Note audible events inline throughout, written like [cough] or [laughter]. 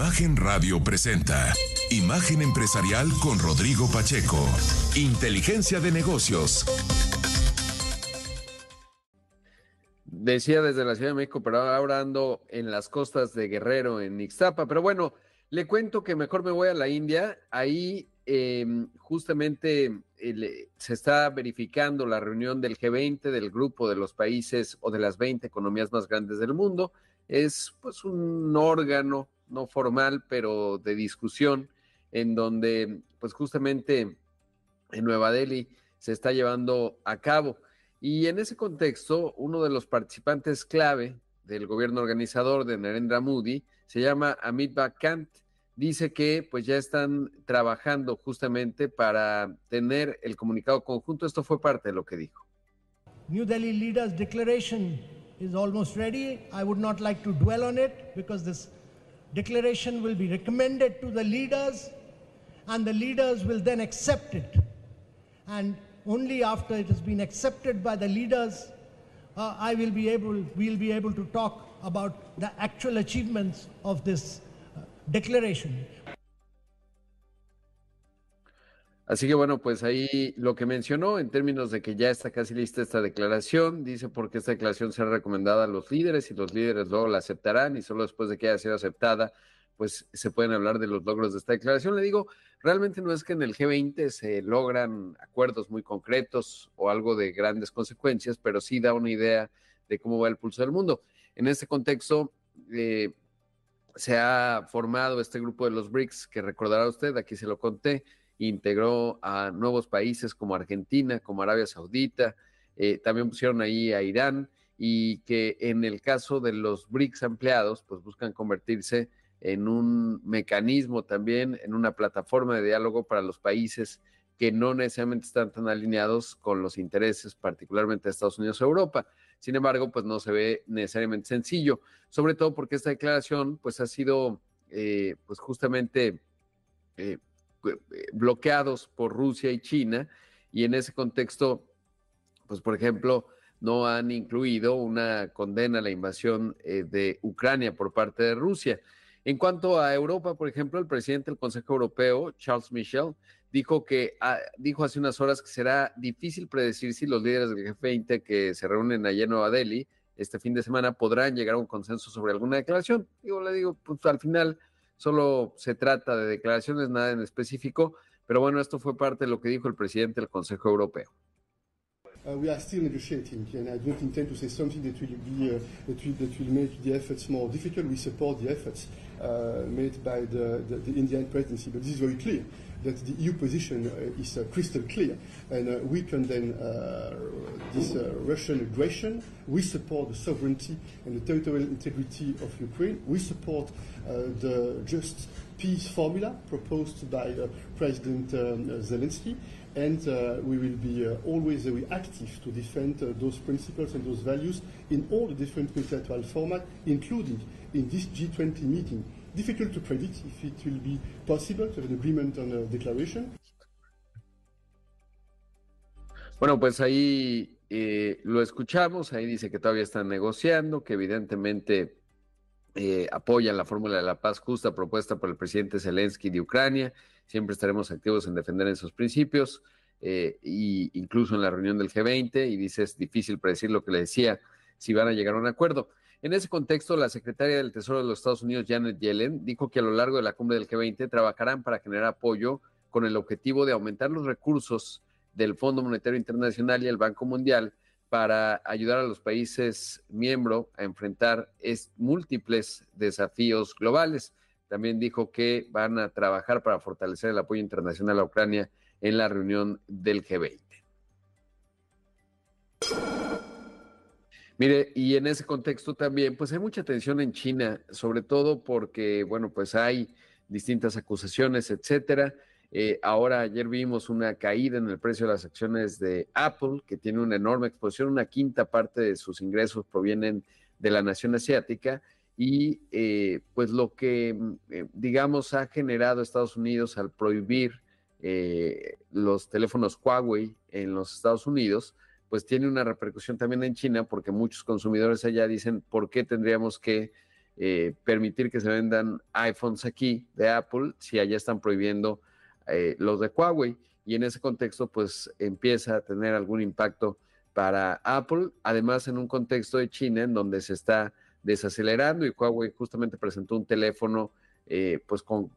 Imagen Radio presenta Imagen Empresarial con Rodrigo Pacheco. Inteligencia de negocios. Decía desde la Ciudad de México, pero ahora ando en las costas de Guerrero, en Ixtapa. Pero bueno, le cuento que mejor me voy a la India. Ahí em, justamente se está verificando la reunión del G20, del grupo de los países o de las 20 economías más grandes del mundo es pues un órgano no formal, pero de discusión, en donde pues justamente en Nueva Delhi se está llevando a cabo. Y en ese contexto, uno de los participantes clave del gobierno organizador de Narendra Modi se llama Amit Kant. Dice que pues ya están trabajando justamente para tener el comunicado conjunto. Esto fue parte de lo que dijo. New Delhi Leaders Declaration is almost ready. I would not like to dwell on it because this declaration will be recommended to the leaders and the leaders will then accept it. And only after it has been accepted by the leaders, uh, I will be able, we'll be able to talk about the actual achievements of this uh, declaration. Así que bueno, pues ahí lo que mencionó en términos de que ya está casi lista esta declaración, dice porque esta declaración será recomendada a los líderes y los líderes luego la aceptarán y solo después de que haya sido aceptada, pues se pueden hablar de los logros de esta declaración. Le digo, realmente no es que en el G20 se logran acuerdos muy concretos o algo de grandes consecuencias, pero sí da una idea de cómo va el pulso del mundo. En este contexto, eh, se ha formado este grupo de los BRICS, que recordará usted, aquí se lo conté, integró a nuevos países como Argentina, como Arabia Saudita, eh, también pusieron ahí a Irán y que en el caso de los BRICS ampliados, pues buscan convertirse en un mecanismo también, en una plataforma de diálogo para los países que no necesariamente están tan alineados con los intereses, particularmente de Estados Unidos o Europa. Sin embargo, pues no se ve necesariamente sencillo, sobre todo porque esta declaración pues ha sido eh, pues justamente eh, bloqueados por Rusia y China, y en ese contexto, pues por ejemplo, no han incluido una condena a la invasión eh, de Ucrania por parte de Rusia. En cuanto a Europa, por ejemplo, el presidente del Consejo Europeo, Charles Michel, dijo que ah, dijo hace unas horas que será difícil predecir si los líderes del G20 que se reúnen allá en Nueva Delhi este fin de semana podrán llegar a un consenso sobre alguna declaración. Digo, le digo, pues al final solo se trata de declaraciones, nada en específico, pero bueno, esto fue parte de lo que dijo el presidente del Consejo Europeo. Uh, we are still negotiating, and I don't intend to say something that will be uh, that, will, that will make the efforts more difficult. We support the efforts uh, made by the, the, the Indian presidency, but this is very clear that the EU position uh, is uh, crystal clear, and uh, we condemn this Russian aggression. We support the sovereignty and the territorial integrity of Ukraine. We support the just peace formula proposed by President um, Zelensky and uh, we will be uh, always very active to defend uh, those principles and those values in all the different multilateral formats, including in this G20 meeting. Difficult to predict if it will be possible to have an agreement on a declaration. Bueno, pues ahí eh, lo escuchamos, ahí dice que todavía están negociando, que evidentemente eh, apoyan la fórmula de la paz justa propuesta por el presidente Zelensky de Ucrania. Siempre estaremos activos en defender esos principios, eh, y incluso en la reunión del G20, y dice es difícil predecir lo que le decía, si van a llegar a un acuerdo. En ese contexto, la secretaria del Tesoro de los Estados Unidos, Janet Yellen, dijo que a lo largo de la cumbre del G20 trabajarán para generar apoyo con el objetivo de aumentar los recursos del Fondo Monetario Internacional y el Banco Mundial para ayudar a los países miembros a enfrentar múltiples desafíos globales. También dijo que van a trabajar para fortalecer el apoyo internacional a Ucrania en la reunión del G20. Mire, y en ese contexto también, pues hay mucha tensión en China, sobre todo porque, bueno, pues hay distintas acusaciones, etcétera. Eh, ahora, ayer vimos una caída en el precio de las acciones de Apple, que tiene una enorme exposición, una quinta parte de sus ingresos provienen de la nación asiática, y eh, pues lo que, mm, eh, digamos, ha generado Estados Unidos al prohibir los teléfonos Huawei en los Estados Unidos, pues tiene una repercusión también en China porque muchos consumidores allá dicen, ¿por qué tendríamos que eh, permitir que se vendan iPhones aquí de Apple si allá están prohibiendo eh, los de Huawei. Y en ese contexto, pues empieza a tener algún impacto para Apple, además en un contexto de China en donde se está desacelerando y Huawei justamente presentó un teléfono eh, pues con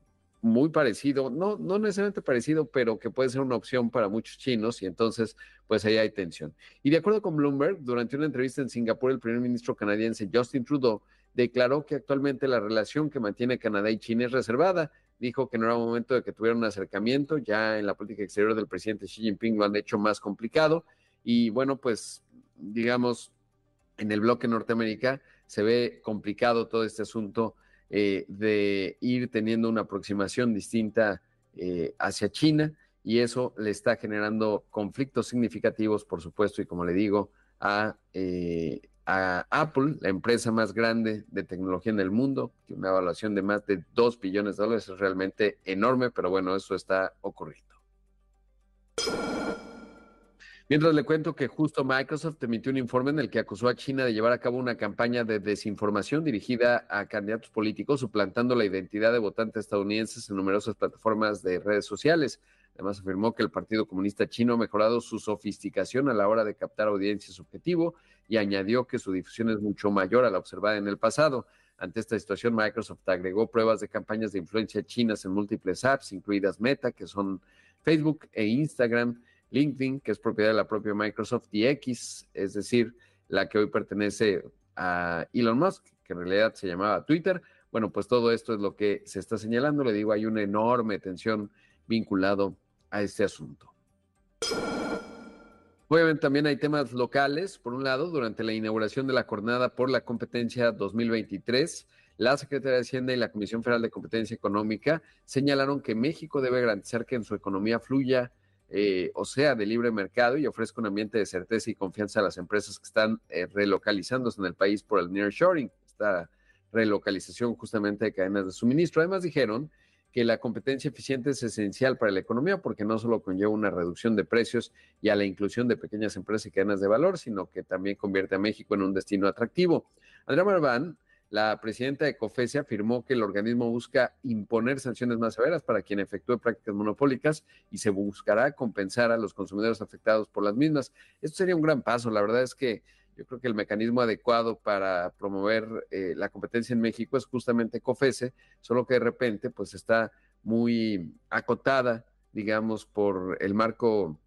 muy parecido, no, no necesariamente parecido, pero que puede ser una opción para muchos chinos y entonces pues ahí hay tensión. Y de acuerdo con Bloomberg, durante una entrevista en Singapur, el primer ministro canadiense Justin Trudeau declaró que actualmente la relación que mantiene Canadá y China es reservada. Dijo que no era momento de que tuviera un acercamiento, ya en la política exterior del presidente Xi Jinping lo han hecho más complicado y bueno, pues digamos, en el bloque Norteamérica se ve complicado todo este asunto eh, de ir teniendo una aproximación distinta eh, hacia China y eso le está generando conflictos significativos, por supuesto, y como le digo, a, eh, a Apple, la empresa más grande de tecnología en el mundo, que una evaluación de más de 2 billones de dólares es realmente enorme, pero bueno, eso está ocurriendo. Mientras le cuento que justo Microsoft emitió un informe en el que acusó a China de llevar a cabo una campaña de desinformación dirigida a candidatos políticos, suplantando la identidad de votantes estadounidenses en numerosas plataformas de redes sociales. Además, afirmó que el Partido Comunista Chino ha mejorado su sofisticación a la hora de captar audiencias objetivo y añadió que su difusión es mucho mayor a la observada en el pasado. Ante esta situación, Microsoft agregó pruebas de campañas de influencia chinas en múltiples apps, incluidas Meta, que son Facebook e Instagram LinkedIn, que es propiedad de la propia Microsoft, y X, es decir, la que hoy pertenece a Elon Musk, que en realidad se llamaba Twitter. Bueno, pues todo esto es lo que se está señalando. Le digo, hay una enorme tensión vinculado a este asunto. Obviamente también hay temas locales. Por un lado, durante la inauguración de la jornada por la competencia 2023, la Secretaría de Hacienda y la Comisión Federal de Competencia Económica señalaron que México debe garantizar que en su economía fluya eh, o sea, de libre mercado y ofrezca un ambiente de certeza y confianza a las empresas que están eh, relocalizándose en el país por el nearshoring, esta relocalización justamente de cadenas de suministro. Además dijeron que la competencia eficiente es esencial para la economía porque no solo conlleva una reducción de precios y a la inclusión de pequeñas empresas y cadenas de valor, sino que también convierte a México en un destino atractivo. Andrea Marván la presidenta de COFESE afirmó que el organismo busca imponer sanciones más severas para quien efectúe prácticas monopólicas y se buscará compensar a los consumidores afectados por las mismas. Esto sería un gran paso. La verdad es que yo creo que el mecanismo adecuado para promover eh, la competencia en México es justamente COFESE, solo que de repente pues está muy acotada, digamos, por el marco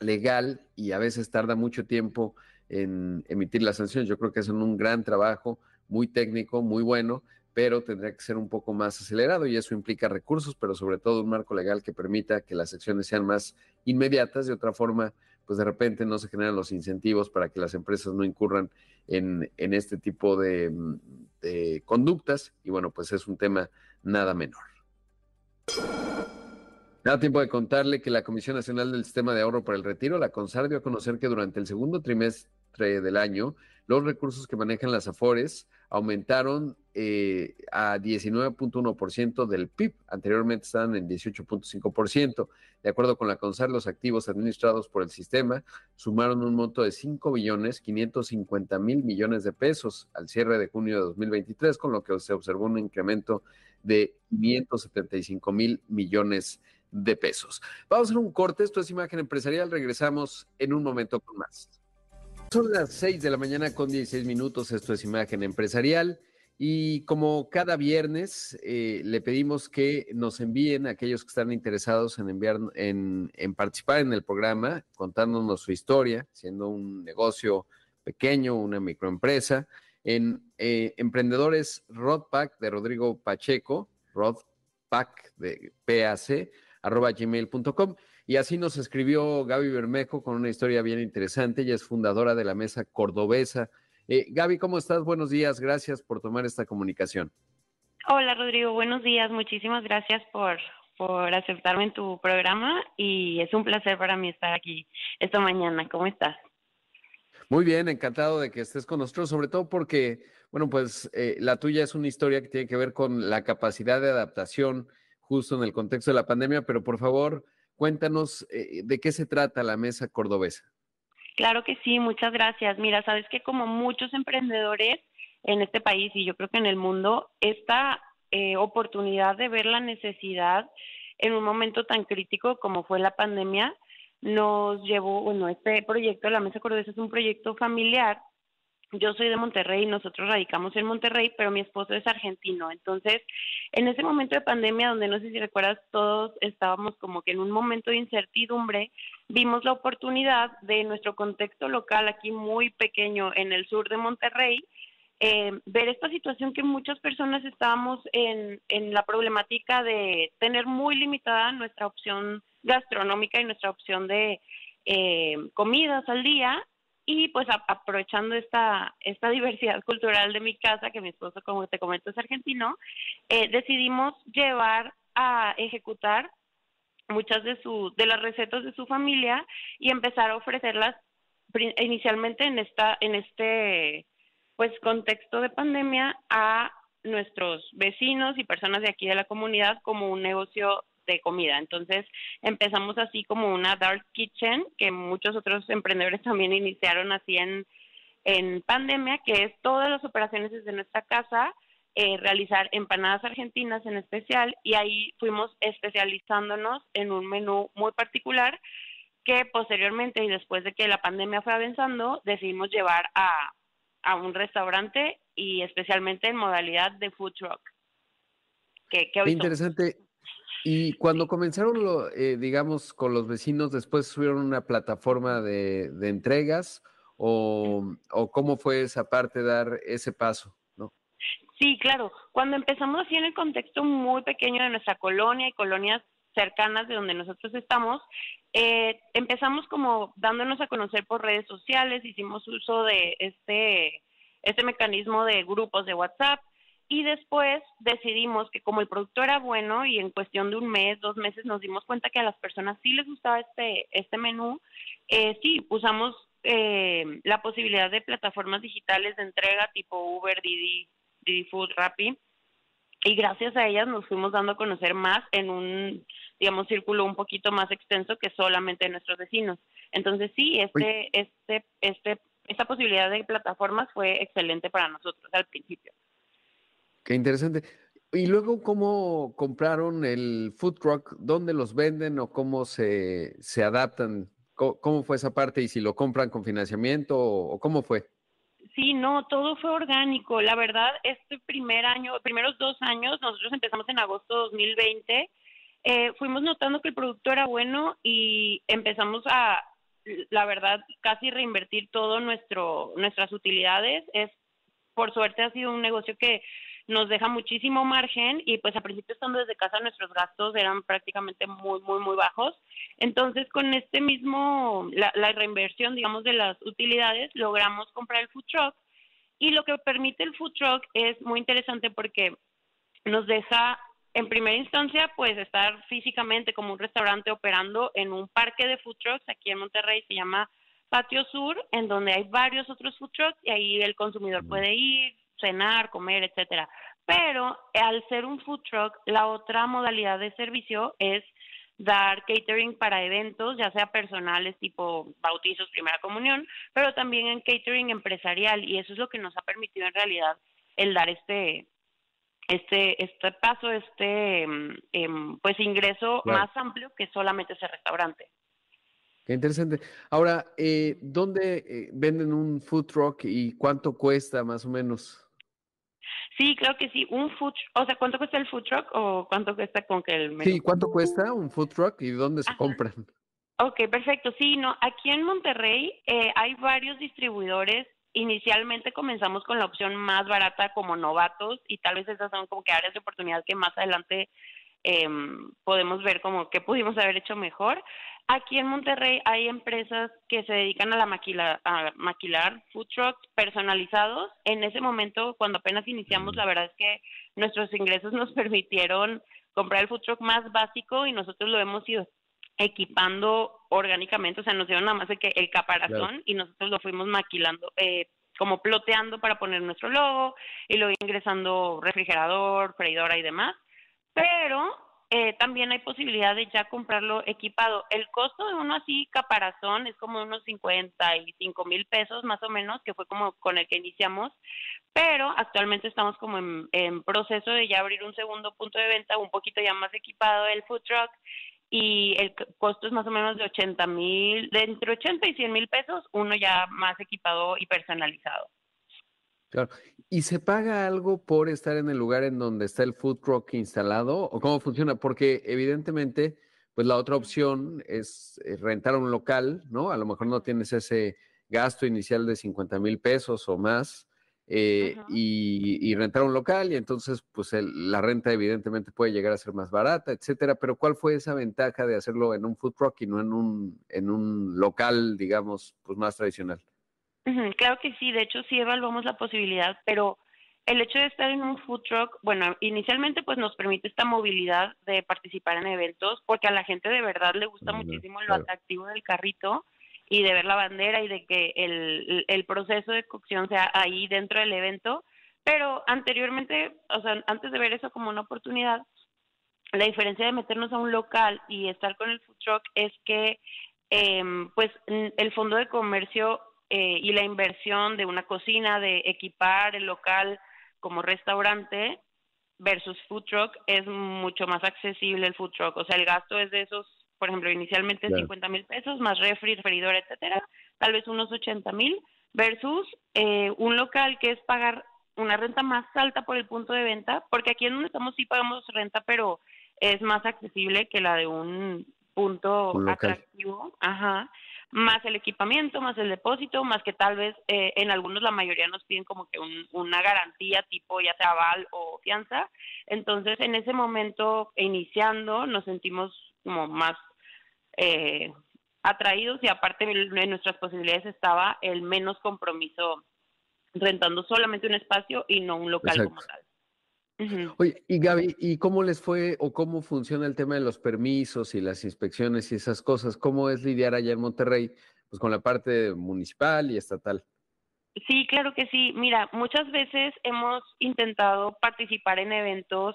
legal y a veces tarda mucho tiempo en emitir las sanciones. Yo creo que hacen un gran trabajo muy técnico, muy bueno, pero tendría que ser un poco más acelerado y eso implica recursos, pero sobre todo un marco legal que permita que las acciones sean más inmediatas. De otra forma, pues de repente no se generan los incentivos para que las empresas no incurran en, este tipo de, de conductas y bueno, pues es un tema nada menor. Da tiempo de contarle que la Comisión Nacional del Sistema de Ahorro para el Retiro, la CONSAR, dio a conocer que durante el segundo trimestre del año, los recursos que manejan las AFORES aumentaron eh, a 19.1% del PIB. Anteriormente estaban en 18.5%. De acuerdo con la CONSAR, los activos administrados por el sistema sumaron un monto de 5 billones 550 mil millones de pesos al cierre de junio de 2023, con lo que se observó un incremento de 575 mil millones de pesos. Vamos a hacer un corte. Esto es Imagen Empresarial. Regresamos en un momento con más. Son las 6 de la mañana con 16 minutos, esto es Imagen Empresarial. Y como cada viernes, eh, le pedimos que nos envíen a aquellos que están interesados en enviar, en, participar en el programa, contándonos su historia, siendo un negocio pequeño, una microempresa, en eh, Emprendedores Rodpack de Rodrigo Pacheco, Rodpack de PAC, arroba gmail.com. Y así nos escribió Gaby Bermejo con una historia bien interesante. Ella es fundadora de la Mesa Cordobesa. Eh, Gaby, ¿cómo estás? Buenos días. Gracias por tomar esta comunicación. Hola, Rodrigo. Buenos días. Muchísimas gracias por, por aceptarme en tu programa y es un placer para mí estar aquí esta mañana. ¿Cómo estás? Muy bien, encantado de que estés con nosotros, sobre todo porque, bueno, pues eh, la tuya es una historia que tiene que ver con la capacidad de adaptación justo en el contexto de la pandemia, pero por favor, Cuéntanos eh, de qué se trata la mesa cordobesa. Claro que sí, muchas gracias. Mira, sabes que como muchos emprendedores, en este país y yo creo que en el mundo, esta eh, oportunidad de ver la necesidad en un momento tan crítico como fue la pandemia, nos llevó, bueno, este proyecto, la Mesa Cordesa es un proyecto familiar. Yo soy de Monterrey, nosotros radicamos en Monterrey, pero mi esposo es argentino. Entonces, en ese momento de pandemia, donde no sé si recuerdas, todos estábamos como que en un momento de incertidumbre, vimos la oportunidad de nuestro contexto local aquí muy pequeño en el sur de Monterrey, eh, ver esta situación que muchas personas estábamos en, en la problemática de tener muy limitada nuestra opción gastronómica y nuestra opción de eh, comidas al día y pues aprovechando esta, esta diversidad cultural de mi casa, que mi esposo, como te comento, es argentino, eh, decidimos llevar a ejecutar muchas de, su, de las recetas de su familia y empezar a ofrecerlas inicialmente en, esta, en este pues contexto de pandemia a nuestros vecinos y personas de aquí de la comunidad como un negocio de comida. Entonces empezamos así como una dark kitchen que muchos otros emprendedores [laughs] también iniciaron así en, en pandemia, que es todas las operaciones desde nuestra casa, eh, realizar empanadas argentinas en especial y ahí fuimos especializándonos en un menú muy particular que posteriormente y después de que la pandemia fue avanzando decidimos llevar a, a un restaurante y especialmente en modalidad de food truck. Qué interesante. Y cuando comenzaron, lo, eh, digamos, con los vecinos, después subieron una plataforma de, entregas o, o, cómo fue esa parte, dar ese paso, ¿no? Sí, claro. Cuando empezamos así en el contexto muy pequeño de nuestra colonia y colonias cercanas de donde nosotros estamos, eh, empezamos como dándonos a conocer por redes sociales, hicimos uso de este, este mecanismo de grupos de WhatsApp, y después decidimos que como el producto era bueno y en cuestión de un mes, dos meses nos dimos cuenta que a las personas sí les gustaba este, este menú, eh, sí, usamos eh, la posibilidad de plataformas digitales de entrega tipo Uber, Didi, Didi Food, Rappi, y gracias a ellas nos fuimos dando a conocer más en un, digamos, círculo un poquito más extenso que solamente nuestros vecinos. Entonces sí, este, este, este, esta posibilidad de plataformas fue excelente para nosotros al principio. Qué interesante. Y luego, ¿cómo compraron el food truck? ¿Dónde los venden o cómo se, se adaptan? ¿Cómo, fue esa parte? ¿Y si lo compran con financiamiento o, cómo fue? Sí, no, todo fue orgánico. La verdad, este primer año, primeros dos años, nosotros empezamos en agosto de 2020, eh, fuimos notando que el producto era bueno y empezamos a, la verdad, casi reinvertir todo nuestro, nuestras utilidades. Es, por suerte, ha sido un negocio que nos deja muchísimo margen y pues a principio estando desde casa nuestros gastos eran prácticamente muy, muy, muy bajos. Entonces con este mismo, la, reinversión, digamos, de las utilidades, logramos comprar el food truck. Y lo que permite el food truck es muy interesante porque nos deja en primera instancia, pues estar físicamente como un restaurante operando en un parque de food trucks aquí en Monterrey, se llama Patio Sur, en donde hay varios otros food trucks y ahí el consumidor puede ir, cenar, comer, etcétera. Pero al ser un food truck, la otra modalidad de servicio es dar catering para eventos, ya sea personales tipo bautizos, primera comunión, pero también en catering empresarial y eso es lo que nos ha permitido en realidad el dar este este este paso, este em, pues ingreso más amplio que solamente ese restaurante. Qué interesante. Ahora, eh, ¿dónde eh, venden un food truck y cuánto cuesta más o menos? Sí, creo que sí. Un food, o sea, ¿cuánto cuesta el food truck o cuánto cuesta con que el menú? Sí, ¿cuánto cuesta un food truck y dónde se compran? Ok, perfecto. Sí, no, aquí en Monterrey eh, hay varios distribuidores. Inicialmente comenzamos con la opción más barata como novatos y tal vez esas son como que áreas de oportunidad que más adelante eh, podemos ver como que pudimos haber hecho mejor. Aquí en Monterrey hay empresas que se dedican a la maquila, a maquilar food trucks personalizados. En ese momento, cuando apenas iniciamos, la verdad es que nuestros ingresos nos [laughs] permitieron comprar el food truck más básico y nosotros lo hemos ido equipando orgánicamente, o sea, nos dieron nada más de que el caparazón y nosotros lo fuimos maquilando, eh, como ploteando para poner nuestro logo y luego ingresando refrigerador, freidora y demás. Pero eh, también hay posibilidad de ya comprarlo equipado. El costo de uno así caparazón es como unos 55 mil pesos más o menos, que fue como con el que iniciamos, pero actualmente estamos como en, en proceso de ya abrir un segundo punto de venta, un poquito ya más equipado el food truck y el costo es más o menos de 80 mil, de entre 80 y 100 mil pesos, uno ya más equipado y personalizado. Claro. ¿Y se paga algo por estar en el lugar en donde está el food truck instalado? ¿O cómo funciona? Porque evidentemente, pues la otra opción es eh, rentar un local, ¿no? A lo mejor no tienes ese gasto inicial de 50 mil pesos o más. Eh, y, rentar un local y entonces pues la renta evidentemente puede llegar a ser más barata, etcétera, pero ¿cuál fue esa ventaja de hacerlo en un food truck y no en un, en un local, digamos, pues más tradicional? Claro que sí, de hecho sí evaluamos la posibilidad, pero el hecho de estar en un food truck, bueno, inicialmente pues nos permite esta movilidad de participar en eventos, porque a la gente de verdad le gusta muchísimo lo atractivo del carrito y de ver la bandera y de que el, el proceso de cocción sea ahí dentro del evento, pero anteriormente, o sea, antes de ver eso como una oportunidad, la diferencia de meternos a un local y estar con el food truck es que eh, pues el fondo de comercio eh, y la inversión de una cocina, de equipar el local como restaurante versus food truck es mucho más accesible el food truck. O sea, el gasto es de esos, por ejemplo, inicialmente 50 mil pesos más refri, referidor, etcétera, tal vez unos 80 mil versus eh, un local que es pagar una renta más alta por el punto de venta, porque aquí en donde estamos sí pagamos renta, pero es más accesible que la de un punto atractivo. Ajá más el equipamiento, más el depósito, más que tal vez eh, en algunos la mayoría nos piden como que una garantía tipo ya sea aval o fianza. Entonces en ese momento iniciando nos sentimos como más eh, atraídos y aparte en nuestras posibilidades estaba el menos compromiso rentando solamente un espacio y no un local como tal. Oye, y Gaby, ¿y cómo les fue o cómo funciona el tema de los permisos y las inspecciones y esas cosas? ¿Cómo es lidiar allá en Monterrey pues con la parte municipal y estatal? Sí, claro que sí. Mira, muchas veces hemos intentado participar en eventos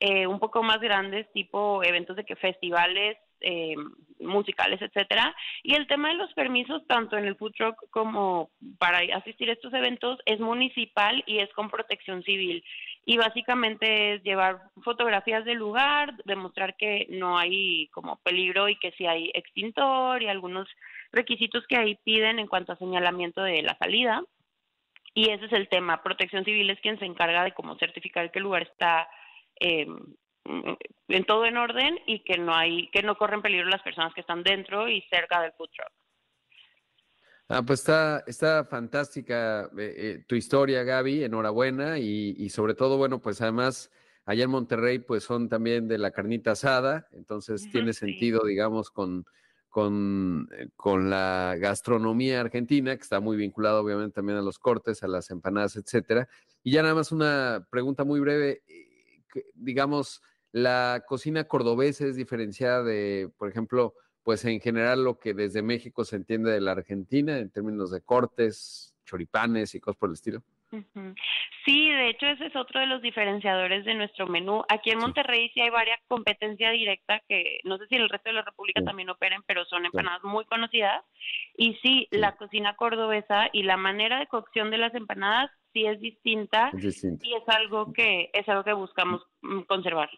eh, un poco más grandes, tipo eventos de que festivales eh, musicales, etcétera. Y el tema de los permisos, tanto en el food truck como para asistir a estos eventos, es municipal y es con protección civil y básicamente es llevar fotografías del lugar, demostrar que no hay como peligro y que sí hay extintor y algunos requisitos que ahí piden en cuanto a señalamiento de la salida. Y ese es el tema. Protección Civil es quien se encarga de como certificar que el lugar está eh, en todo en orden y que no hay que no corren peligro las personas que están dentro y cerca del food truck. Ah, pues está, está fantástica eh, eh, tu historia, Gaby, enhorabuena y, sobre todo, bueno, pues además allá en Monterrey pues son también de la carnita asada, entonces tiene sentido, digamos, con, con, eh, con, la gastronomía argentina, que está muy vinculada obviamente también a los cortes, a las empanadas, etcétera. Y ya nada más una pregunta muy breve, digamos, la cocina cordobesa es diferenciada de, por ejemplo, pues en general lo que desde México se entiende de la Argentina en términos de cortes, choripanes y cosas por el estilo. Sí, de hecho ese es otro de los diferenciadores de nuestro menú. Aquí en Monterrey sí hay varias competencia directa que no sé si en el resto de la República también operen, pero son empanadas muy conocidas. Y sí, la cocina cordobesa y la manera de cocción de las empanadas sí es distinta, y es algo que es algo que buscamos mm, conservar.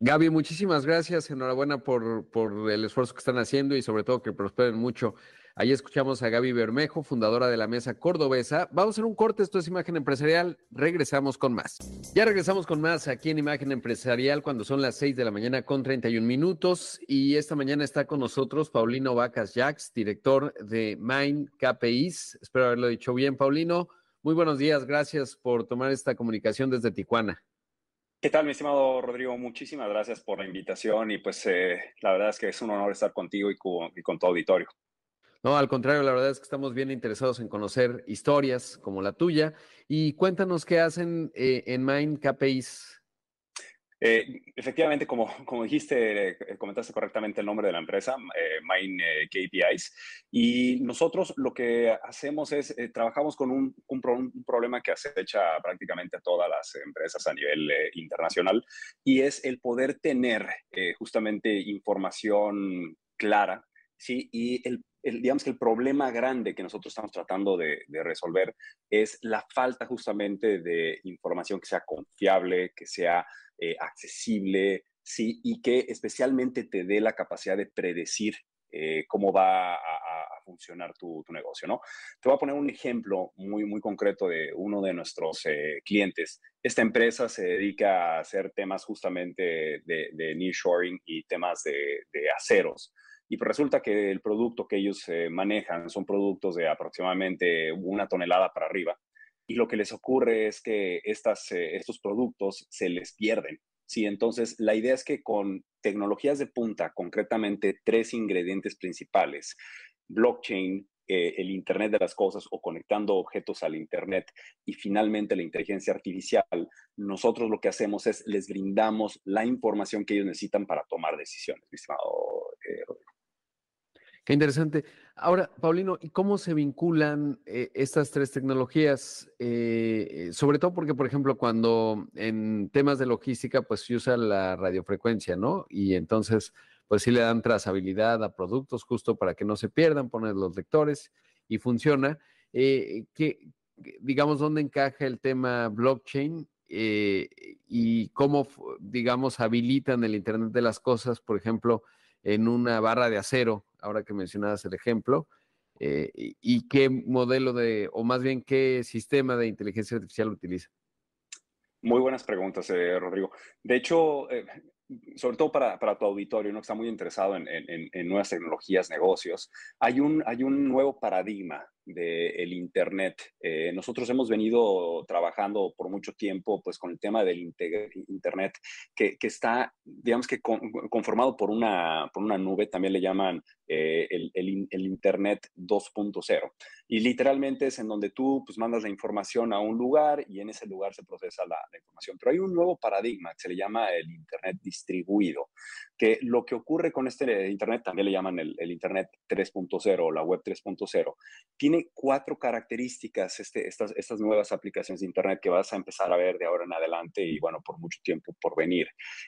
Gaby, muchísimas gracias. Enhorabuena por, por el esfuerzo que están haciendo y sobre todo que prosperen mucho. Ahí escuchamos a Gaby Bermejo, fundadora de la Mesa Cordobesa. Vamos a hacer un corte, esto es Imagen Empresarial. Regresamos con más. Ya regresamos con más aquí en Imagen Empresarial cuando son las 6 de la mañana con 31 minutos. Y esta mañana está con nosotros Paulino Vacas Jax, director de Mind KPIs. Espero haberlo dicho bien, Paulino. Muy buenos días, gracias por tomar esta comunicación desde Tijuana. ¿Qué tal, mi estimado Rodrigo? Muchísimas gracias por la invitación y pues eh, la verdad es que es un honor estar contigo y con, tu auditorio. No, al contrario, la verdad es que estamos bien interesados en conocer historias como la tuya y cuéntanos qué hacen eh, en Mind KPIs. Eh, efectivamente, como, [laughs] como dijiste, eh, comentaste correctamente el nombre de la empresa, eh, Mine KPIs, y nosotros lo que hacemos es, trabajamos con un, un, un, problema que acecha prácticamente a todas las empresas a nivel internacional, y es el poder tener justamente información clara, ¿sí? Y el, digamos que el problema grande que nosotros estamos tratando de, de resolver es la falta justamente de información que sea confiable, que sea eh, accesible, sí, y que especialmente te dé la capacidad de predecir eh, cómo va a, funcionar tu, negocio, ¿no? Te voy a poner un ejemplo muy, muy concreto de uno de nuestros eh, clientes. Esta empresa se dedica a hacer temas justamente de, de nearshoring y temas de, aceros. Y pues resulta que el producto que ellos manejan son productos de aproximadamente una tonelada para arriba y lo que les ocurre es que estas, eh, estos productos se les pierden. Sí, entonces la idea es que con tecnologías de punta, concretamente tres ingredientes principales, blockchain, eh, el Internet de las Cosas o conectando objetos al Internet y finalmente la inteligencia artificial, nosotros lo que hacemos es les brindamos la información que ellos necesitan para tomar decisiones, mi estimado eh, Qué interesante. Ahora, Paulino, ¿y cómo se vinculan eh, estas tres tecnologías? Eh, eh, sobre todo porque, por ejemplo, cuando en temas de logística, pues se usa la radiofrecuencia, ¿no? Y entonces, pues sí le dan trazabilidad a productos justo para que no se pierdan, ponen los lectores y funciona. ¿qué, digamos, dónde encaja el tema blockchain y cómo, digamos, habilitan el Internet de las Cosas, por ejemplo, en una barra de acero? Ahora que mencionabas el ejemplo, eh, y, qué modelo de, o más bien qué sistema de inteligencia artificial utiliza. Muy buenas preguntas, eh, Rodrigo. De hecho, eh, sobre todo para, para, tu auditorio, ¿no? que está muy interesado en, en, en, nuevas tecnologías, negocios, hay un, hay un nuevo paradigma del Internet. Eh, nosotros hemos venido trabajando por mucho tiempo pues, con el tema del Internet, que, que está, digamos que conformado por una, por una nube, también le llaman eh, el, el, Internet 2.0. Y literalmente es en donde tú pues, mandas la información a un lugar y en ese lugar se procesa la, la información. Pero hay un nuevo paradigma que se le llama el Internet distribuido, que lo que ocurre con este Internet, también le llaman el, el Internet 3.0 o la Web 3.0, tiene cuatro características este, estas, estas nuevas aplicaciones de Internet que vas a empezar a ver de ahora en adelante y bueno, por mucho tiempo por venir.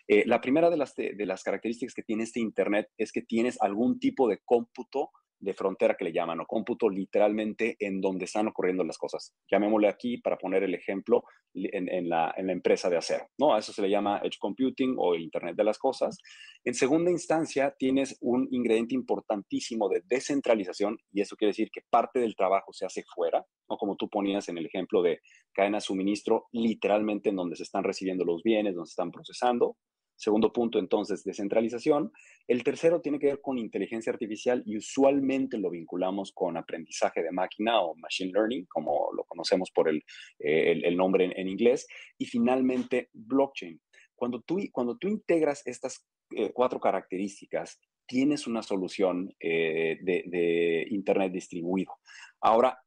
Eh, la primera de las, de, las características que tiene este Internet es que tienes algún tipo de cómputo de frontera que le llaman, o cómputo literalmente en donde están ocurriendo las cosas. Llamémosle aquí para poner el ejemplo en, la, en, la, empresa de acero, ¿no? A eso se le llama Edge Computing o Internet de las Cosas. En segunda instancia, tienes un ingrediente importantísimo de descentralización y eso quiere decir que parte del trabajo se hace fuera, ¿no? Como tú ponías en el ejemplo de cadena de suministro, literalmente en donde se están recibiendo los bienes, donde se están procesando. Segundo punto, entonces, descentralización. El tercero tiene que ver con inteligencia artificial y usualmente lo vinculamos con aprendizaje de máquina o machine learning, como lo conocemos por el, eh, nombre en, inglés. Y finalmente, blockchain. Cuando tú, cuando tú integras estas eh, cuatro características, tienes una solución eh, de, de Internet distribuido. Ahora,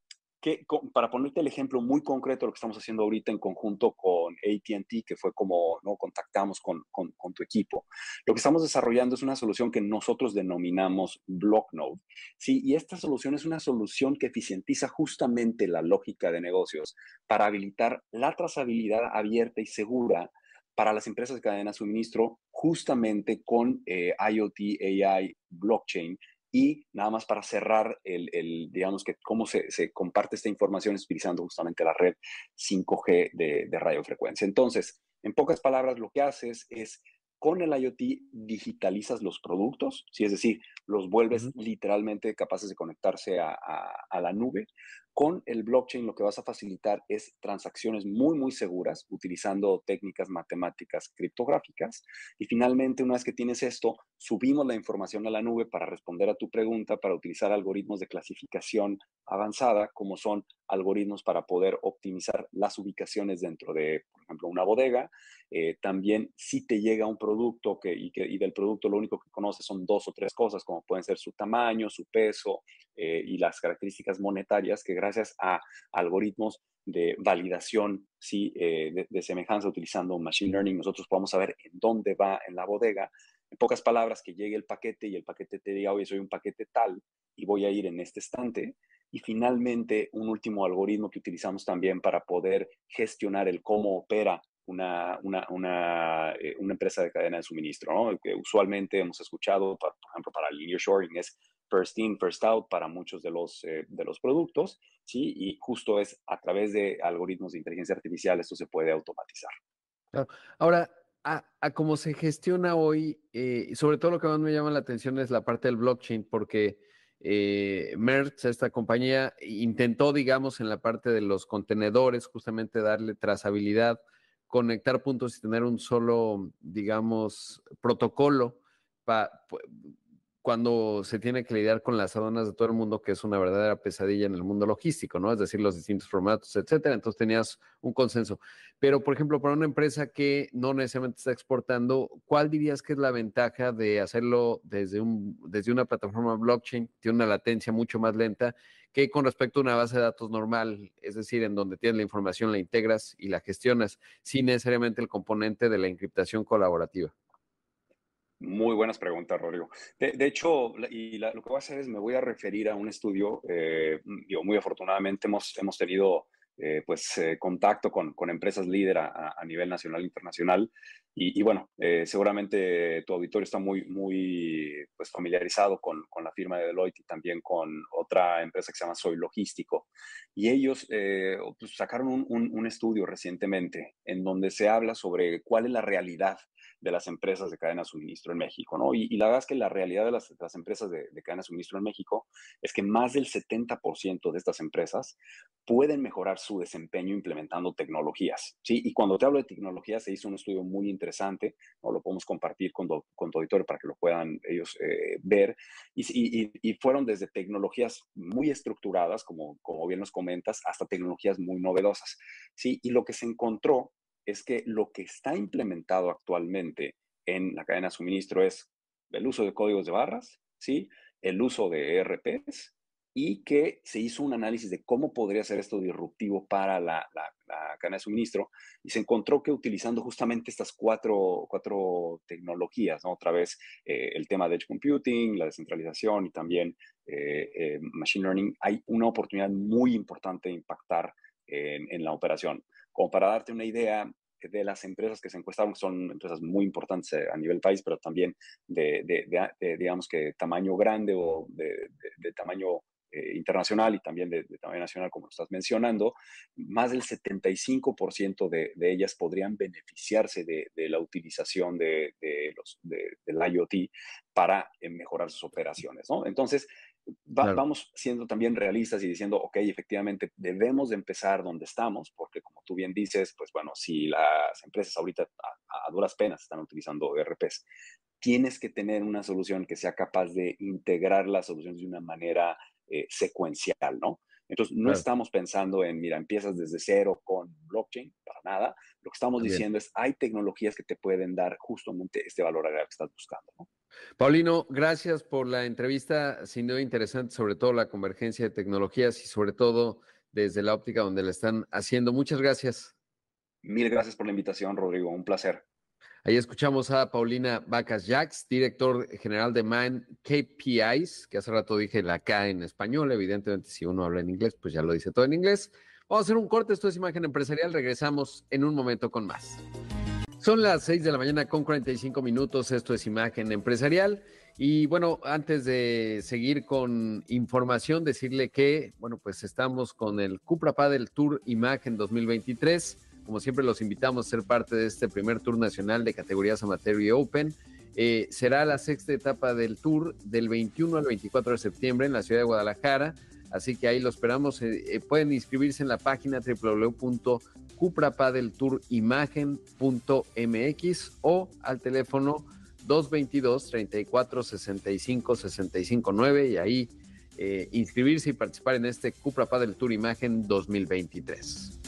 para ponerte el ejemplo muy concreto lo que estamos haciendo ahorita en conjunto con ATT, que fue como ¿no? contactamos con, con, tu equipo, lo que estamos desarrollando es una solución que nosotros denominamos BlockNode. Sí, y esta solución es una solución que eficientiza justamente la lógica de negocios para habilitar la trazabilidad abierta y segura para las empresas de cadena de suministro justamente con eh, IoT, AI, blockchain y nada más para cerrar el, el digamos que cómo se, se, comparte esta información utilizando justamente la red 5G de, de radiofrecuencia. Entonces, en pocas palabras, lo que haces es con el IoT digitalizas los productos, ¿sí? es decir, los vuelves literalmente capaces de conectarse a, a, a, la nube con el blockchain lo que vas a facilitar es transacciones muy, muy seguras utilizando técnicas matemáticas criptográficas. Y finalmente, una vez que tienes esto, subimos la información a la nube para responder a tu pregunta, para utilizar algoritmos de clasificación avanzada, como son algoritmos para poder optimizar las ubicaciones dentro de, por ejemplo, una bodega. Eh, también si te llega un producto que, y, que, y del producto lo único que conoces son dos o tres cosas, como pueden ser su tamaño, su peso eh, y las características monetarias que gracias a algoritmos de validación ¿sí? de, de, semejanza utilizando Machine Learning, nosotros podamos saber en dónde va en la bodega. En pocas palabras, que llegue el paquete y el paquete te diga, oye, soy un paquete tal y voy a ir en este estante. Y finalmente, un último algoritmo que utilizamos también para poder gestionar el cómo opera una, una, una, eh, una, empresa de cadena de suministro, ¿no? que usualmente hemos escuchado, por, ejemplo, para linear shoring es first in, first out para muchos de los, eh, de los productos, ¿sí? Y justo es a través de algoritmos de inteligencia artificial esto se puede automatizar. Ahora, a, a, cómo se gestiona hoy, eh, sobre todo lo que más me llama la atención es la parte del blockchain, porque eh, esta compañía, intentó, digamos, en la parte de los contenedores, justamente darle trazabilidad conectar puntos y tener un solo, digamos, protocolo cuando se tiene que lidiar con las aduanas de todo el mundo, que es una verdadera pesadilla en el mundo logístico, ¿no? Es decir, los distintos formatos, etcétera. Entonces tenías un consenso. Pero, por ejemplo, para una empresa que no necesariamente está exportando, ¿cuál dirías que es la ventaja de hacerlo desde, un, desde una plataforma blockchain? Tiene una latencia mucho más lenta que con respecto a una base de datos normal, es decir, en donde tienes la información, la integras y la gestionas, sin necesariamente el componente de la encriptación colaborativa. Muy buenas preguntas, Rodrigo. De, hecho, y lo que voy a hacer es me voy a referir a un estudio, eh, muy afortunadamente hemos, hemos tenido eh, pues, eh, contacto con, con, empresas líder a, nivel nacional e internacional. Y, bueno, eh, seguramente tu auditorio está muy, muy pues, familiarizado con, con, la firma de Deloitte y también con otra empresa que se llama Soy Logístico. Y ellos pues, sacaron un, un estudio recientemente en donde se habla sobre cuál es la realidad de las empresas de cadena de suministro en México, ¿no? Y, la verdad es que la realidad de las, empresas de, de, cadena de suministro en México es que más del 70% de estas empresas pueden mejorar su desempeño implementando tecnologías, ¿sí? Y cuando te hablo de tecnologías, se hizo un estudio muy interesante, ¿no? Lo podemos compartir con, con tu auditorio para que lo puedan ellos eh, ver, y, y, y, fueron desde tecnologías muy estructuradas, como, como bien nos comentas, hasta tecnologías muy novedosas, ¿sí? Y lo que se encontró es que lo que está implementado actualmente en la cadena de suministro es el uso de códigos de barras, ¿sí? el uso de ERPs y que se hizo un análisis de cómo podría ser esto disruptivo para la, cadena de suministro y se encontró que utilizando justamente estas cuatro, cuatro tecnologías, ¿no? otra vez eh, el tema de Edge Computing, la descentralización y también eh, eh, Machine Learning, hay una oportunidad muy importante de impactar en, en la operación. Como para darte una idea de las empresas que se encuestaron, son empresas muy importantes eh, a nivel país, pero también de, de, digamos que tamaño grande o de, tamaño eh, internacional y también de, tamaño nacional, como estás mencionando, más del 75% de, ellas podrían beneficiarse de, la utilización de, los, del IoT para eh, mejorar sus operaciones. ¿no? Entonces, vamos siendo también realistas y diciendo, ok, efectivamente debemos de empezar donde estamos, porque como tú bien dices, pues bueno, si las empresas ahorita a, duras penas están utilizando ERPs, tienes que tener una solución que sea capaz de integrar las soluciones de una manera eh, secuencial, ¿no? Entonces, no estamos pensando en, mira, empiezas desde cero con blockchain, para nada. Lo que estamos diciendo es, hay tecnologías que te pueden dar justamente este valor agregado que estás buscando, ¿no? Paulino, gracias por la entrevista, sin duda interesante, sobre todo la convergencia de tecnologías y sobre todo desde la óptica donde la están haciendo. Muchas gracias. Mil gracias por la invitación, Rodrigo. Un placer. Ahí escuchamos a Paulina Vacas Jax, director general de MAN KPIs, que hace rato dije la K en español. Evidentemente, si uno habla en inglés, pues ya lo dice todo en inglés. Vamos a hacer un corte. Esto es Imagen Empresarial. Regresamos en un momento con más. Son las 6 de la mañana con 45 minutos. Esto es Imagen Empresarial. Y bueno, antes de seguir con información, decirle que, bueno, pues estamos con el Cupra Padel Tour Imagen 2023. Como siempre, los invitamos a ser parte de este primer tour nacional de categorías amateur y open. Eh, será la sexta etapa del tour del 21 al 24 de septiembre en la ciudad de Guadalajara. Así que ahí lo esperamos. Eh, eh, pueden inscribirse en la página www.cuprapadel.tour.imagen.mx o al teléfono 222 34 65 65 9 y ahí eh, inscribirse y participar en este Cupra Padel Tour Imagen 2023.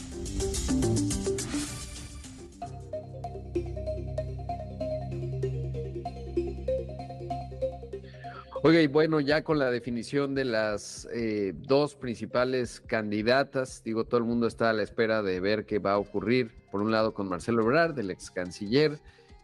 Oiga, y bueno, ya con la definición de las eh, dos principales candidatas, digo, todo el mundo está a la espera de ver qué va a ocurrir. Por un lado, con Marcelo Ebrard, el ex canciller,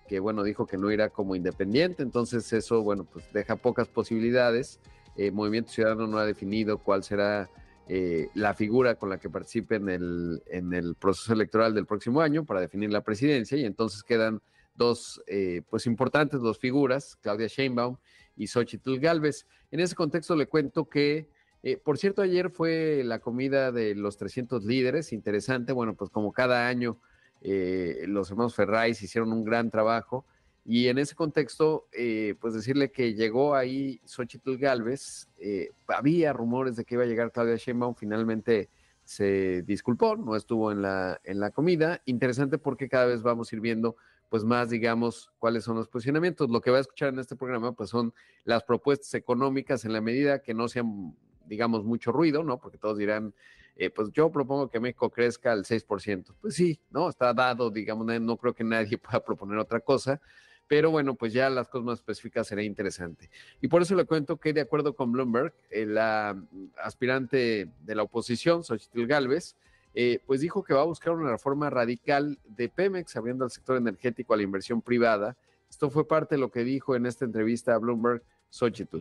que bueno, dijo que no irá como independiente, entonces eso, bueno, pues deja pocas posibilidades. Eh, Movimiento Ciudadano no ha definido cuál será eh, la figura con la que participe en el, en el proceso electoral del próximo año para definir la presidencia, y entonces quedan dos, pues importantes, dos figuras, Claudia Sheinbaum y Xochitl Galvez. En ese contexto le cuento que, eh, por cierto, ayer fue la comida de los 300 líderes, interesante, bueno, pues como cada año eh, los hermanos Ferrais hicieron un gran trabajo y en ese contexto, eh, pues decirle que llegó ahí Xochitl Galvez, había rumores de que iba a llegar Claudia Sheinbaum, finalmente se disculpó, no estuvo en la, en la comida. Interesante porque cada vez vamos a ir viendo pues más, digamos, cuáles son los posicionamientos. Lo que va a escuchar en este programa, pues son las propuestas económicas en la medida que no sean, digamos, mucho ruido, ¿no? Porque todos dirán, eh, pues yo propongo que México crezca al 6%. Pues sí, ¿no? Está dado, digamos, no creo que nadie [laughs] pueda proponer otra cosa, pero bueno, pues ya las cosas más específicas será interesante. Y por eso le cuento que de acuerdo con Bloomberg, eh, la aspirante de la oposición, Xochitl Galvez, eh, pues dijo que va a buscar una reforma radical de Pemex, abriendo el sector energético a la inversión privada. Esto fue parte de lo que dijo en esta entrevista a Bloomberg Xochitl.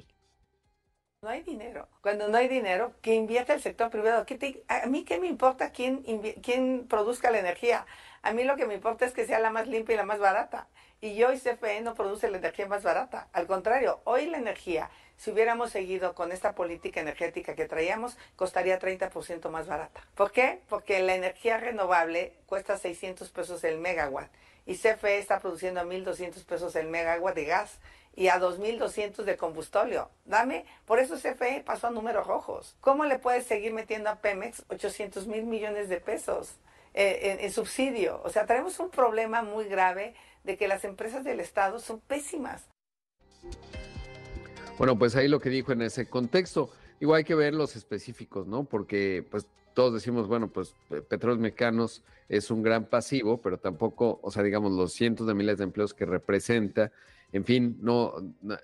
No hay dinero. Cuando no hay dinero, que invierta el sector privado. a mí qué me importa quién, quién produzca la energía. A mí lo que me importa es que sea la más limpia y la más barata. Y hoy CFE no produce la energía más barata. Al contrario, hoy la energía si hubiéramos seguido con esta política energética que traíamos, costaría 30% más barata. ¿Por qué? Porque la energía renovable cuesta 600 pesos el megawatt y CFE está produciendo a 1.200 pesos el megawatt de gas y a 2.200 de combustóleo. Dame, por eso CFE pasó a números rojos. ¿Cómo le puedes seguir metiendo a Pemex 800 mil millones de pesos eh, en subsidio? O sea, tenemos un problema muy grave de que las empresas del Estado son pésimas. Bueno, pues ahí lo que dijo en ese contexto. Igual hay que ver los específicos, ¿no? Porque pues todos decimos, bueno, pues Petróleos Mexicanos es un gran pasivo, pero tampoco, o sea, digamos, los cientos de miles de empleos que representa, en fin, no,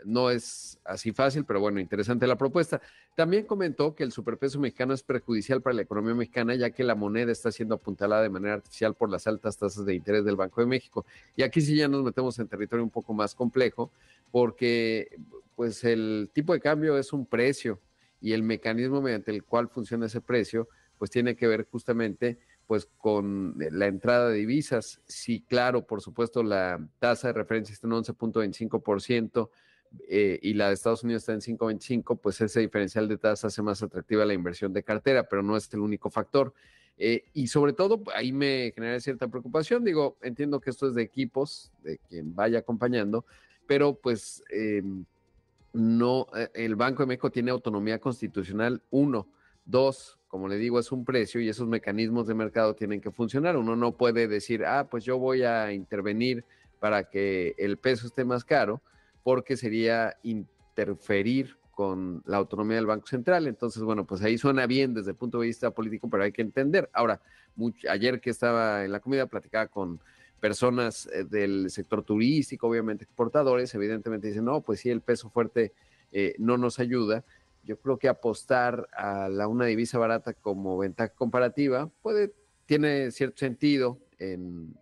no es así fácil, pero bueno, interesante la propuesta. También comentó que el superpeso mexicano es perjudicial para la economía mexicana, ya que la moneda está siendo apuntalada de manera artificial por las altas tasas de interés del Banco de México. Y aquí sí ya nos metemos en territorio un poco más complejo, porque pues el tipo de cambio es un precio y el mecanismo mediante el cual funciona ese precio, pues tiene que ver justamente pues con la entrada de divisas. Sí, claro, por supuesto, la tasa de referencia está en 11.25% eh, y la de Estados Unidos está en 5.25, pues ese diferencial de tasa hace más atractiva la inversión de cartera, pero no es el único factor. Eh, y sobre todo, ahí me genera cierta preocupación. Digo, entiendo que esto es de equipos, de quien vaya acompañando, pero pues em, no, eh, el Banco de México tiene autonomía constitucional, uno. Dos, como le digo, es un precio y esos mecanismos de mercado tienen que funcionar. Uno no puede decir, ah, pues yo voy a intervenir para que el peso esté más caro, porque sería interferir con la autonomía del Banco Central. Entonces, bueno, pues ahí suena bien desde el punto de vista político, pero hay que entender. Ahora, ayer que estaba en la comida, platicaba con personas eh, del sector turístico, obviamente exportadores, evidentemente dicen, no, pues sí, el peso fuerte eh, no nos ayuda. Yo creo que apostar a la, una divisa barata como ventaja comparativa puede, tiene cierto sentido en,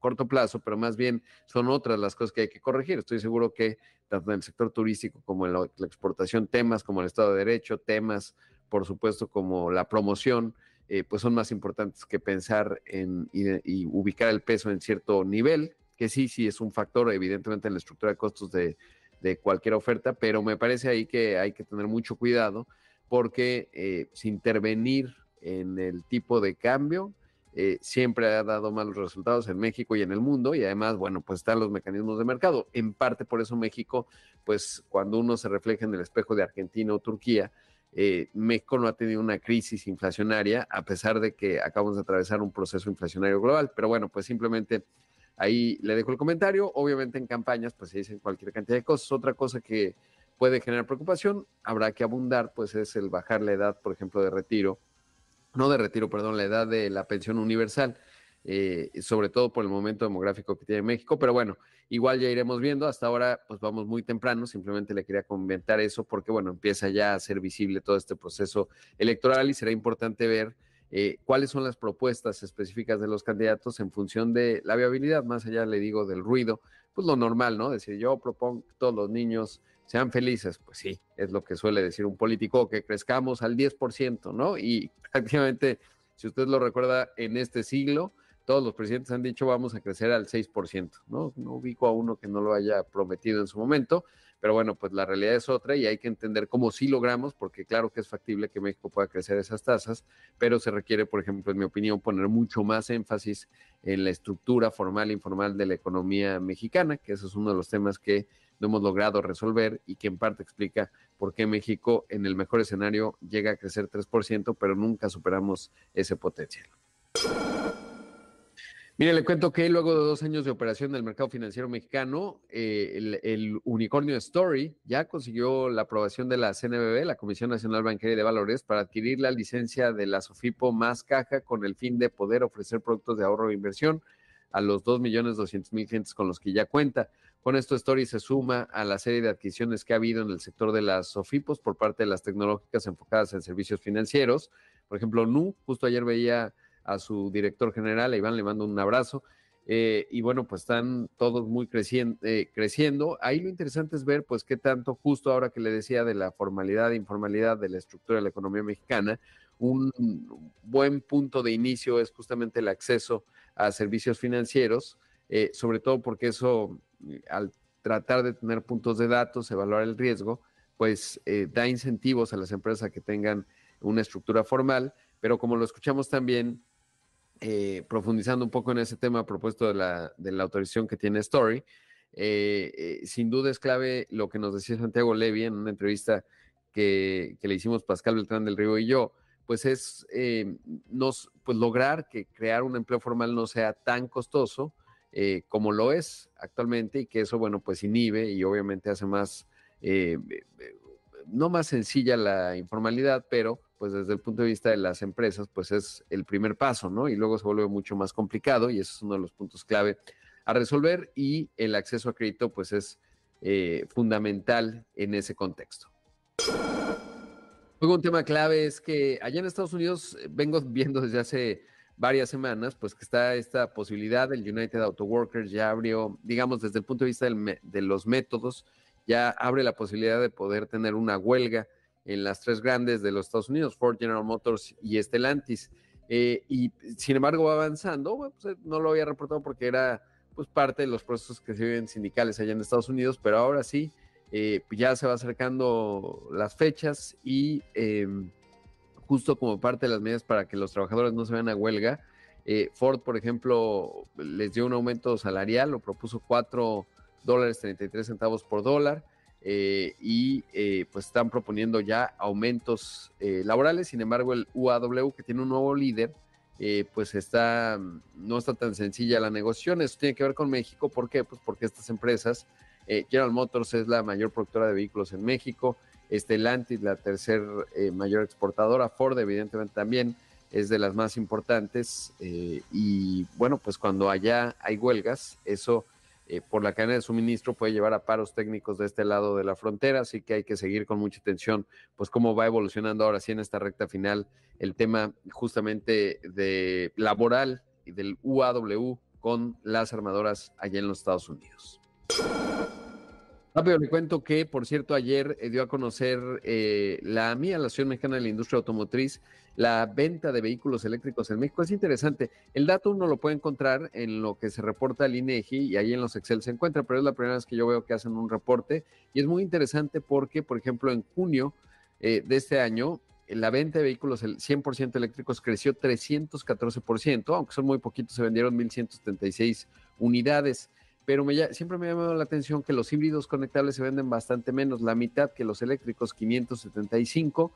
corto plazo, pero más bien son otras las cosas que hay que corregir. Estoy seguro que tanto en el sector turístico como en la exportación, temas como el Estado de Derecho, temas, por supuesto, como la promoción, eh, pues son más importantes que pensar en y, ubicar el peso en cierto nivel, que sí, sí es un factor evidentemente en la estructura de costos de, cualquier oferta, pero me parece ahí que hay que tener mucho cuidado porque eh, intervenir en el tipo de cambio eh, siempre ha dado malos resultados en México y en el mundo y además, bueno, pues están los mecanismos de mercado. En parte por eso México, pues cuando uno se refleja en el espejo de Argentina o Turquía, eh, México no ha tenido una crisis inflacionaria, a pesar de que acabamos de atravesar un proceso inflacionario global. Pero bueno, pues simplemente ahí le dejo el comentario. Obviamente en campañas, pues se dicen cualquier cantidad de cosas. Otra cosa que puede generar preocupación, habrá que abundar, pues es el bajar la edad, por ejemplo, de retiro, no de retiro, perdón, la edad de la pensión universal. eh, sobre todo por el momento demográfico que tiene México, pero bueno, igual ya iremos viendo, hasta ahora pues vamos muy temprano, simplemente le quería comentar eso porque bueno, empieza ya a ser visible todo este proceso electoral y será importante ver eh, cuáles son las propuestas específicas de los candidatos en función de la viabilidad, más allá le digo del ruido, pues lo normal, ¿no? Decir, yo propongo que todos los niños sean felices, pues sí, es lo que suele decir un político, que crezcamos al 10%, ¿no? Y [laughs] prácticamente, si usted lo recuerda, en este siglo, todos los presidentes han dicho vamos a crecer al 6%, ¿no? No ubico a uno que no lo haya prometido en su momento, pero bueno, pues la realidad es otra y hay que entender cómo sí logramos, porque claro que es factible que México pueda crecer esas tasas, pero se requiere, por ejemplo, en mi opinión, poner mucho más énfasis en la estructura formal e informal de la economía mexicana, que ese es uno de los temas que no hemos logrado resolver y que en parte explica por qué México en el mejor escenario llega a crecer 3%, pero nunca superamos ese potencial. Mire, le cuento que luego de dos años de operación del mercado financiero mexicano, eh, el, unicornio Story ya consiguió la aprobación de la CNBB, la Comisión Nacional Bancaria de Valores, para adquirir la licencia de la Sofipo más caja con el fin de poder ofrecer productos de ahorro e inversión a los 2.200.000 clientes con los que ya cuenta. Con esto, Story se suma a la serie de adquisiciones que ha habido en el sector de las SOFIPOS por parte de las tecnológicas enfocadas en servicios financieros. Por ejemplo, Nu, justo ayer veía a su director general, a Iván le mando un abrazo. Eh, y bueno, pues están todos muy creciendo, eh, creciendo. Ahí lo interesante es ver, pues, qué tanto, justo ahora que le decía de la formalidad e informalidad de la estructura de la economía mexicana, un buen punto de inicio es justamente el acceso a servicios financieros, eh, sobre todo porque eso, al tratar de tener puntos de datos, evaluar el riesgo, pues da incentivos a las empresas que tengan una estructura formal, pero como lo escuchamos también, eh, profundizando un poco en ese tema propuesto de la, de la autorización que tiene Story, eh, eh, sin duda es clave lo que nos decía Santiago Levy en una entrevista que, le hicimos Pascal Beltrán del Río y yo, pues es nos, pues lograr que crear un empleo formal no sea tan costoso como lo es actualmente y que eso, bueno, pues inhibe y obviamente hace más, no más sencilla la informalidad, pero pues desde el punto de vista de las empresas, pues es el primer paso, ¿no? Y luego se vuelve mucho más complicado y ese es uno de los puntos clave a resolver y el acceso a crédito, pues es eh, fundamental en ese contexto. Luego un tema clave es que allá en Estados Unidos eh, vengo viendo desde hace varias semanas, pues que está esta posibilidad, el United Auto Workers ya abrió, digamos, desde el punto de vista de los métodos, ya abre la posibilidad de poder tener una huelga en las tres grandes de los Estados Unidos, Ford, General Motors y Stellantis. Eh, y sin embargo va avanzando, pues, eh, no lo había reportado porque era pues parte de los procesos que se viven sindicales allá en Estados Unidos, pero ahora sí, eh, ya se va acercando las fechas y em, justo como parte de las medidas para que los trabajadores no se vayan a huelga, Ford, por ejemplo, les dio un aumento salarial, lo propuso 4 dólares 33 centavos por dólar. Eh, y eh, pues están proponiendo ya aumentos eh, laborales. Sin embargo, el UAW, que tiene un nuevo líder, pues está, no está tan sencilla la negociación. Eso tiene que ver con México. ¿Por qué? Pues porque estas empresas, General Motors es la mayor productora de vehículos en México, Stellantis la tercer mayor exportadora, Ford evidentemente también es de las más importantes. y bueno, pues cuando allá hay huelgas, eso eh, por la cadena de suministro puede llevar a paros técnicos de este lado de la frontera, así que hay que seguir con mucha atención, pues cómo va evolucionando ahora sí en esta recta final el tema justamente de laboral y del UAW con las armadoras allá en los Estados Unidos. Rápido le cuento que, por cierto, ayer eh, dio a conocer eh, la mía, la Asociación Mexicana de la Industria Automotriz, la venta de vehículos eléctricos en México. Es interesante. El dato uno lo puede encontrar en lo que se reporta al INEGI y ahí en los Excel se encuentra, pero es la primera vez que yo veo que hacen un reporte y es muy interesante porque, por ejemplo, en junio eh, de este año, la venta de vehículos 100% eléctricos creció 314%, aunque son muy poquitos, se vendieron 1.176 unidades pero siempre me ha llamado la atención que los híbridos conectables se venden bastante menos, la mitad que los eléctricos, 575,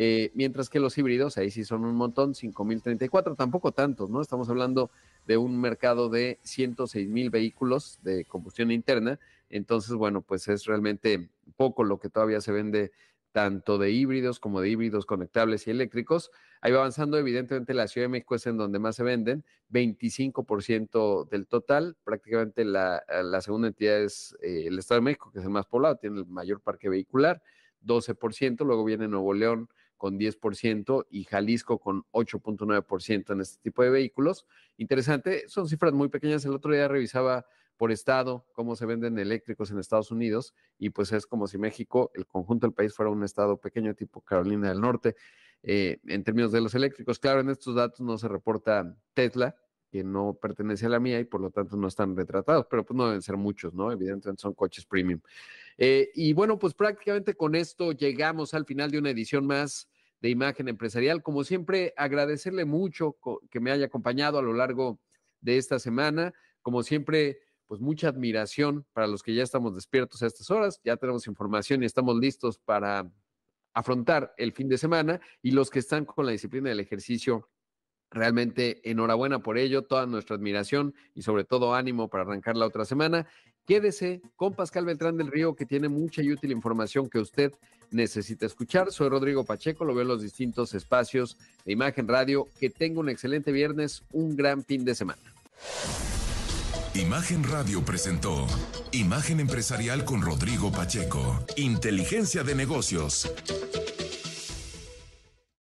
eh, mientras que los híbridos, ahí sí son un montón, 5034, tampoco tantos, ¿no? Estamos hablando de un mercado de 106 mil vehículos de combustión interna, entonces, bueno, pues es realmente poco lo que todavía se vende tanto de híbridos como de híbridos conectables y eléctricos. Ahí va avanzando, evidentemente la Ciudad de México es en donde más se venden, 25% del total, prácticamente la, la segunda entidad es eh, el Estado de México, que es el más poblado, tiene el mayor parque vehicular, 12%, luego viene Nuevo León con 10% y Jalisco con 8.9% en este tipo de vehículos. Interesante, son cifras muy pequeñas. El otro día revisaba por estado cómo se venden eléctricos en Estados Unidos y pues es como si México, el conjunto del país fuera un estado pequeño tipo Carolina del Norte eh, en términos de los eléctricos. Claro, en estos datos no se reporta Tesla, que no pertenece a la mía y por lo tanto no están retratados, pero pues no deben ser muchos, ¿no? Evidentemente son coches premium. Eh, y bueno, pues prácticamente con esto llegamos al final de una edición más de Imagen Empresarial. Como siempre, agradecerle mucho que me haya acompañado a lo largo de esta semana. Como siempre, pues mucha admiración para los que ya estamos despiertos a estas horas, ya tenemos información y estamos listos para afrontar el fin de semana y los que están con la disciplina del ejercicio Realmente enhorabuena por ello, toda nuestra admiración y sobre todo ánimo para arrancar la otra semana. Quédese con Pascal Beltrán del Río, que tiene mucha y útil información que usted necesita escuchar. Soy Rodrigo Pacheco, lo veo en los distintos espacios de Imagen Radio. Que tenga un excelente viernes, un gran fin de semana. Imagen Radio presentó Imagen Empresarial con Rodrigo Pacheco. Inteligencia de negocios.